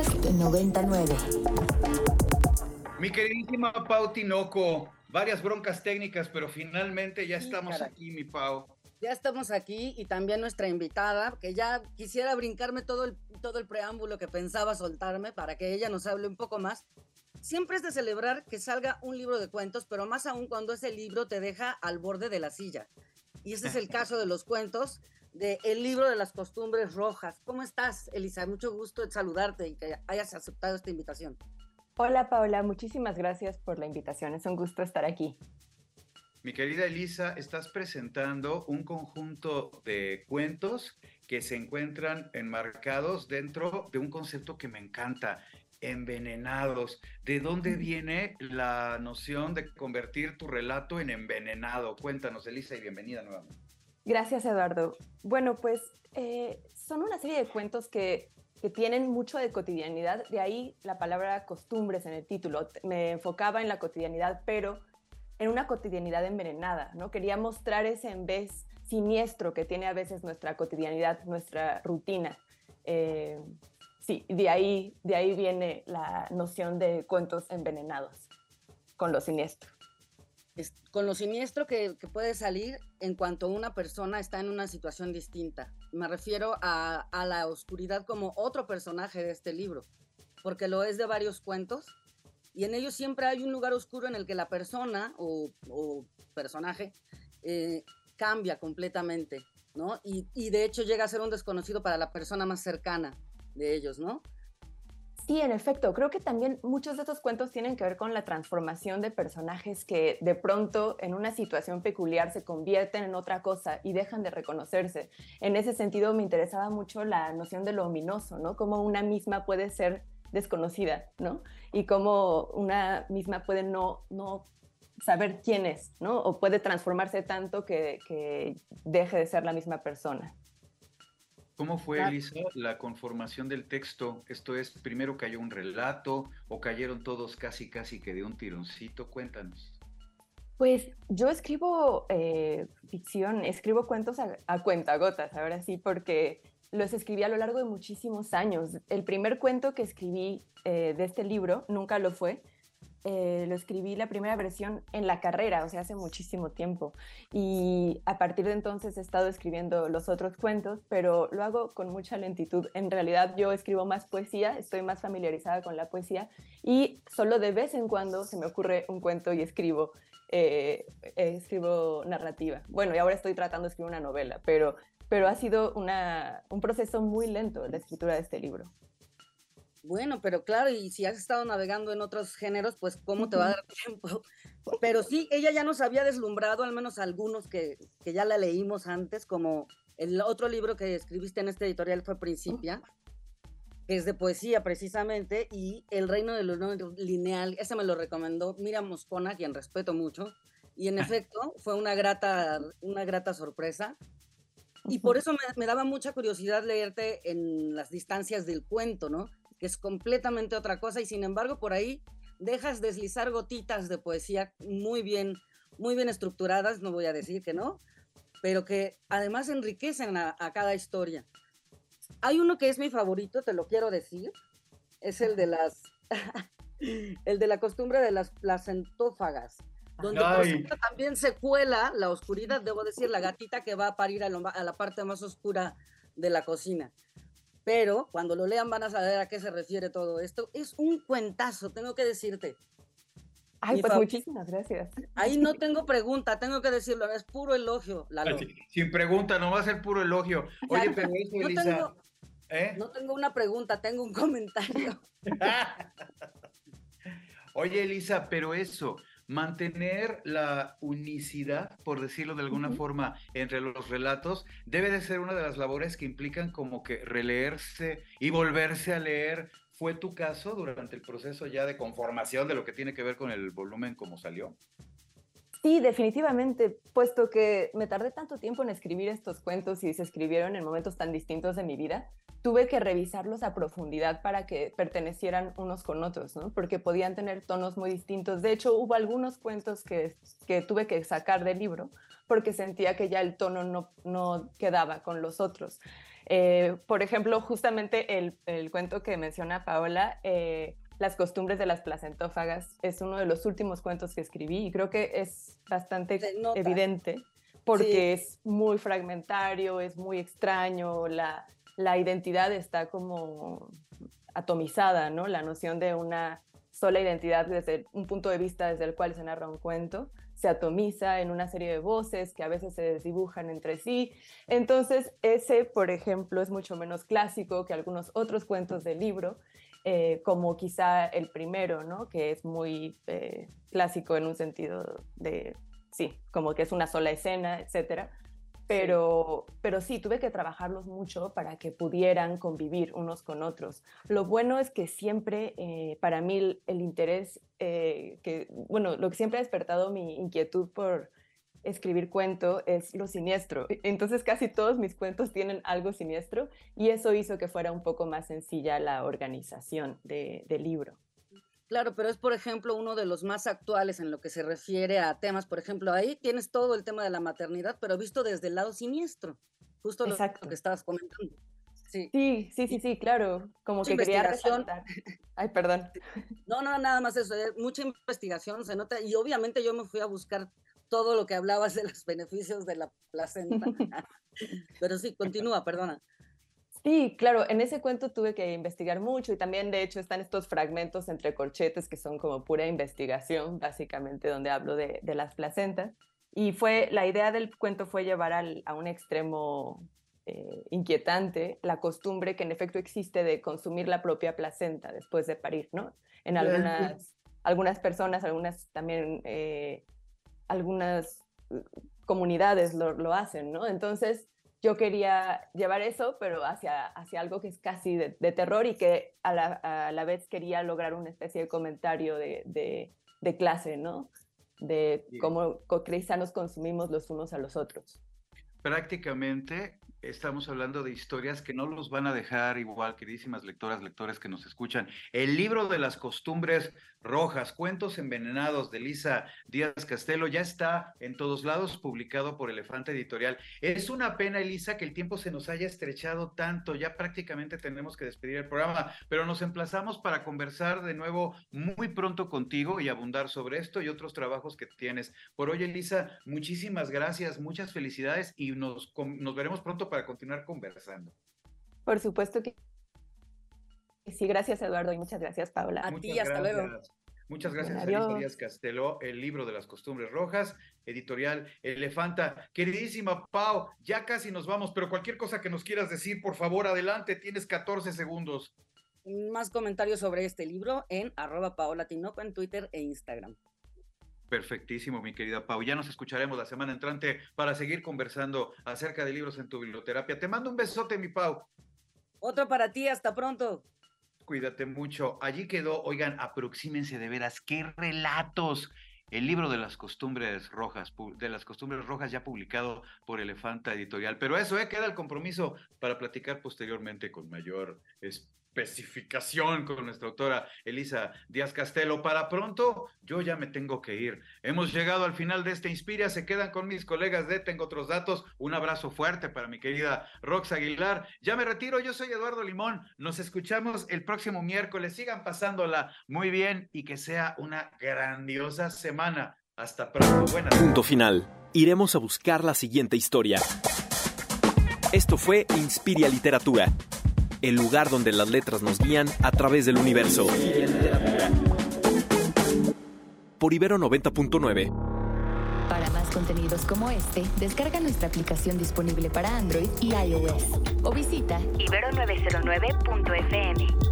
Podcast 99. Mi queridísima Pau Tinoco, varias broncas técnicas, pero finalmente ya estamos aquí, mi Pau. Ya estamos aquí y también nuestra invitada, que ya quisiera brincarme todo el, todo el preámbulo que pensaba soltarme para que ella nos hable un poco más. Siempre es de celebrar que salga un libro de cuentos, pero más aún cuando ese libro te deja al borde de la silla. Y ese es el caso de los cuentos de El libro de las costumbres rojas. ¿Cómo estás, Elisa? Mucho gusto en saludarte y que hayas aceptado esta invitación. Hola, Paola. Muchísimas gracias por la invitación. Es un gusto estar aquí. Mi querida Elisa, estás presentando un conjunto de cuentos que se encuentran enmarcados dentro de un concepto que me encanta, envenenados. ¿De dónde viene la noción de convertir tu relato en envenenado? Cuéntanos, Elisa, y bienvenida nuevamente. Gracias, Eduardo. Bueno, pues eh, son una serie de cuentos que, que, tienen mucho de cotidianidad, de ahí la palabra costumbres en el título. Me enfocaba en la cotidianidad, pero en una cotidianidad envenenada, ¿no? Quería mostrar ese en vez siniestro que tiene a veces nuestra cotidianidad, nuestra rutina. Eh, sí, de ahí, de ahí viene la noción de cuentos envenenados, con lo siniestro con lo siniestro que, puede salir en cuanto una persona está en una situación distinta. Me refiero a, la oscuridad como otro personaje de este libro, porque lo es de varios cuentos y en ellos siempre hay un lugar oscuro en el que la persona o, personaje eh, cambia completamente, ¿no? Y, y de hecho llega a ser un desconocido para la persona más cercana de ellos, ¿no? Sí, en efecto, creo que también muchos de estos cuentos tienen que ver con la transformación de personajes que de pronto en una situación peculiar se convierten en otra cosa y dejan de reconocerse. En ese sentido me interesaba mucho la noción de lo ominoso, ¿no? Cómo una misma puede ser desconocida, ¿no? Y cómo una misma puede no, no saber quién es, ¿no? O puede transformarse tanto que, que deje de ser la misma persona. ¿Cómo fue, Elisa, la conformación del texto? Esto es, primero cayó un relato o cayeron todos casi, casi que de un tironcito. Cuéntanos. Pues yo escribo eh, ficción, escribo cuentos a, cuentagotas, ahora sí, porque los escribí a lo largo de muchísimos años. El primer cuento que escribí eh, de este libro nunca lo fue, eh, lo escribí la primera versión en la carrera, o sea, hace muchísimo tiempo. Y a partir de entonces he estado escribiendo los otros cuentos, pero lo hago con mucha lentitud. En realidad yo escribo más poesía, estoy más familiarizada con la poesía y solo de vez en cuando se me ocurre un cuento y escribo. Eh, escribo narrativa. Bueno, y ahora estoy tratando de escribir una novela, pero, pero ha sido un proceso muy lento la escritura de este libro. Bueno, pero claro, y si has estado navegando en otros géneros, pues cómo te va a dar tiempo. Pero sí, ella ya nos había deslumbrado, al menos algunos que, que ya la leímos antes, como el otro libro que escribiste en este editorial fue Principia, que es de poesía precisamente, y El Reino del Honor Lineal, ese me lo recomendó Miriam Moscona, quien respeto mucho, y en ah. efecto fue una grata, una grata sorpresa. Y por eso me, me daba mucha curiosidad leerte en las distancias del cuento, ¿no? Que es completamente otra cosa y sin embargo por ahí dejas deslizar gotitas de poesía muy bien, muy bien estructuradas, no voy a decir que no, pero que además enriquecen a, cada historia. Hay uno que es mi favorito, te lo quiero decir, es el de las, el de la costumbre de las placentófagas, donde también se cuela la oscuridad, debo decir, la gatita que va a parir a la parte más oscura de la cocina pero cuando lo lean van a saber a qué se refiere todo esto. Es un cuentazo, tengo que decirte. Ay, pues muchísimas gracias. Ahí no tengo pregunta, tengo que decirlo, es puro elogio. Lalo. Sin pregunta, no va a ser puro elogio. Oye, pero eso, no Elisa. Tengo, ¿eh? No tengo una pregunta, tengo un comentario. Oye, Elisa, pero eso, mantener la unicidad, por decirlo de alguna forma, entre los relatos, debe de ser una de las labores que implican como que releerse y volverse a leer. ¿Fue tu caso durante el proceso ya de conformación de lo que tiene que ver con el volumen como salió? Sí, definitivamente, puesto que me tardé tanto tiempo en escribir estos cuentos y se escribieron en momentos tan distintos de mi vida, tuve que revisarlos a profundidad para que pertenecieran unos con otros, porque podían tener tonos muy distintos. De hecho, hubo algunos cuentos que, que tuve que sacar del libro porque sentía que ya el tono no, no quedaba con los otros. Eh, por ejemplo, justamente el, el, cuento que menciona Paola, eh, Las costumbres de las placentófagas, es uno de los últimos cuentos que escribí y creo que es bastante evidente porque es muy fragmentario, es muy extraño, la, la identidad está como atomizada, ¿no? La noción de una sola identidad desde un punto de vista desde el cual se narra un cuento se atomiza en una serie de voces que a veces se desdibujan entre sí. Entonces, ese, por ejemplo, es mucho menos clásico que algunos otros cuentos del libro, eh, como quizá el primero, ¿no? que es muy eh, clásico en un sentido de, sí, como que es una sola escena, etcétera pero, pero sí, tuve que trabajarlos mucho para que pudieran convivir unos con otros. Lo bueno es que siempre, eh, para mí, el, interés, eh, que, bueno, lo que siempre ha despertado mi inquietud por escribir cuento es lo siniestro. E, entonces casi todos mis cuentos tienen algo siniestro y eso hizo que fuera un poco más sencilla la organización del libro. Claro, pero es, por ejemplo, uno de los más actuales en lo que se refiere a temas. Por ejemplo, ahí tienes todo el tema de la maternidad, pero visto desde el lado siniestro, justo lo, que estabas comentando. Sí. sí, sí, sí, sí, claro. Como que quería resaltar. Ay, perdón. No, no, nada más eso. Eh, mucha investigación se nota. Y obviamente yo me fui a buscar todo lo que hablabas de los beneficios de la placenta. pero sí, continúa, perdona. Sí, claro, en ese cuento tuve que investigar mucho y también de hecho están estos fragmentos entre corchetes que son como pura investigación, básicamente, donde hablo de, las placentas. Y fue, la idea del cuento fue llevar a un extremo eh, inquietante la costumbre que en efecto existe de consumir la propia placenta después de parir, ¿no? En algunas, algunas personas, algunas también, eh, algunas uh, comunidades lo, lo hacen, ¿no? Entonces, yo quería llevar eso, pero hacia, hacia algo que es casi de, terror y que a la, a la, vez quería lograr una especie de comentario de, de, de clase, ¿no? De cómo quizá nos consumimos los unos a los otros. Prácticamente estamos hablando de historias que no los van a dejar igual, queridísimas lectoras, lectores que nos escuchan. El libro de las costumbres rojas, cuentos envenenados de Lisa Díaz Castelo, ya está en todos lados, publicado por Elefante Editorial. Es una pena, Elisa, que el tiempo se nos haya estrechado tanto, ya prácticamente tenemos que despedir el programa, pero nos emplazamos para conversar de nuevo muy pronto contigo y abundar sobre esto y otros trabajos que tienes. Por hoy, Elisa, muchísimas gracias, muchas felicidades y nos, nos veremos pronto para continuar conversando. Por supuesto que Sí, gracias Eduardo y muchas gracias Paula. A ti, hasta luego. Muchas gracias a Díaz Castelo, el libro de las costumbres rojas, editorial Elefanta. Queridísima Pau, ya casi nos vamos, pero cualquier cosa que nos quieras decir, por favor, adelante, tienes 14 segundos. Más comentarios sobre este libro en arroba Paola Tinoco en Twitter e Instagram. Perfectísimo, mi querida Pau. Ya nos escucharemos la semana entrante para seguir conversando acerca de libros en tu biblioterapia. Te mando un besote, mi Pau. Otro para ti, hasta pronto cuídate mucho. Allí quedó, oigan, aproxímense de veras, qué relatos. El libro de las costumbres rojas, de las costumbres rojas ya publicado por Elefanta Editorial. Pero eso, ¿eh? queda el compromiso para platicar posteriormente con mayor especificación con nuestra autora Elisa Díaz Castelo. Para pronto, yo ya me tengo que ir. Hemos llegado al final de este Inspira. Se quedan con mis colegas de Tengo Otros Datos. Un abrazo fuerte para mi querida Rox Aguilar. Ya me retiro. Yo soy Eduardo Limón. Nos escuchamos el próximo miércoles. Sigan pasándola muy bien y que sea una grandiosa semana. Hasta pronto. Buenas. Punto final. Iremos a buscar la siguiente historia. Esto fue Inspiria Literatura el lugar donde las letras nos guían a través del universo. Por Ibero 90.9. Para más contenidos como este, descarga nuestra aplicación disponible para Android y iOS o visita ibero909.fm.